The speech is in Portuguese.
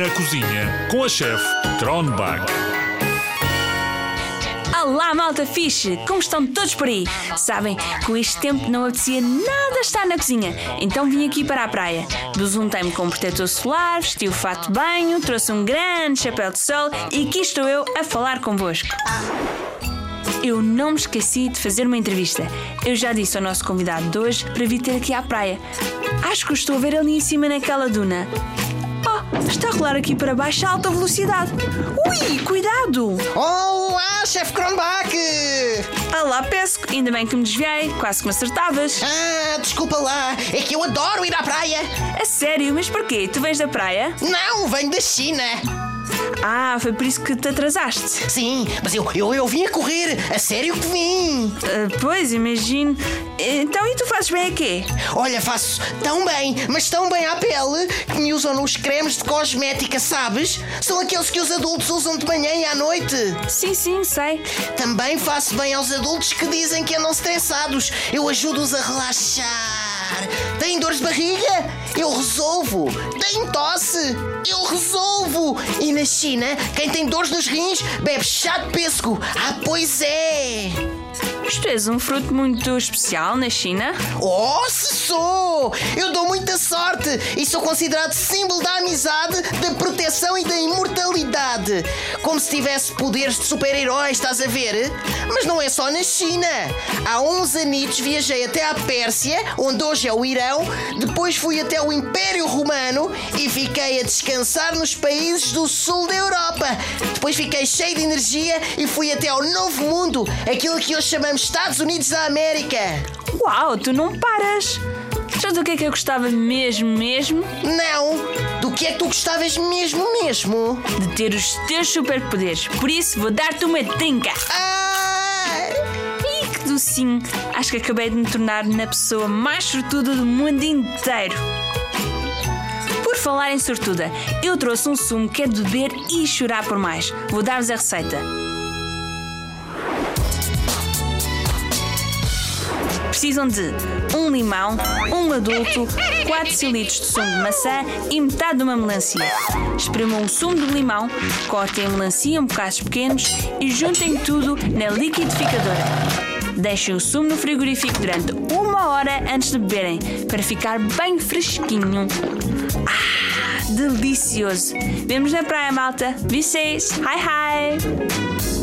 Na cozinha com a chefe Tronbach. Olá, malta fixe! Como estão todos por aí? Sabem, com este tempo não apetecia nada estar na cozinha, então vim aqui para a praia. Besuntei-me com um protetor solar, vesti o fato de banho, trouxe um grande chapéu de sol e aqui estou eu a falar convosco. Eu não me esqueci de fazer uma entrevista. Eu já disse ao nosso convidado de hoje para vir ter aqui à praia. Acho que o estou a ver ali em cima naquela duna. Está a rolar aqui para baixo a alta velocidade. Ui, cuidado! Olá, chefe Kronbach! Olá, Pesco, ainda bem que me desviei, quase que me acertavas. Ah, desculpa lá, é que eu adoro ir à praia. A sério, mas porquê? Tu vens da praia? Não, venho da China. Ah, foi por isso que te atrasaste. Sim, mas eu, eu, eu vim a correr, a sério que vim. Ah, pois, imagino. Então, e tu fazes bem a quê? Olha, faço tão bem, mas tão bem à pele, que me usam nos cremes de cosmética, sabes? São aqueles que os adultos usam de manhã e à noite. Sim, sim, sei. Também faço bem aos adultos que dizem que andam estressados. Eu ajudo-os a relaxar. Têm dores de barriga? Eu resolvo. Têm tosse? Eu resolvo. E na China, quem tem dores nos rins bebe chá de pêssego. Ah, pois é. Mas tu és um fruto muito especial na China? Oh, se sou! Eu dou muita sorte e sou considerado símbolo da amizade, da proteção e da imortalidade. Como se tivesse poderes de super-herói, estás a ver? Mas não é só na China. Há uns anitos viajei até à Pérsia, onde hoje é o Irão, depois fui até o Império Romano e fiquei a descansar nos países do sul da Europa. Depois fiquei cheio de energia e fui até ao Novo Mundo, aquilo que hoje chamamos Estados Unidos da América. Uau, tu não paras! Já do que é que eu gostava mesmo, mesmo? Não! Do que é que tu gostavas mesmo, mesmo? De ter os teus superpoderes. Por isso, vou dar-te uma trinca. Ai! Ih, que docinho! Acho que acabei de me tornar na pessoa mais sortuda do mundo inteiro. Por falar em sortuda, eu trouxe um sumo que é de beber e chorar por mais. Vou dar-vos a receita. Precisam de um limão, um adulto, 4 cilindros de sumo de maçã e metade de uma melancia. Espremam o sumo do limão, cortem a melancia em bocados pequenos e juntem tudo na liquidificadora. Deixem o sumo no frigorífico durante uma hora antes de beberem, para ficar bem fresquinho. Ah, delicioso! Vemos na praia, malta. Vocês! Hi, hi!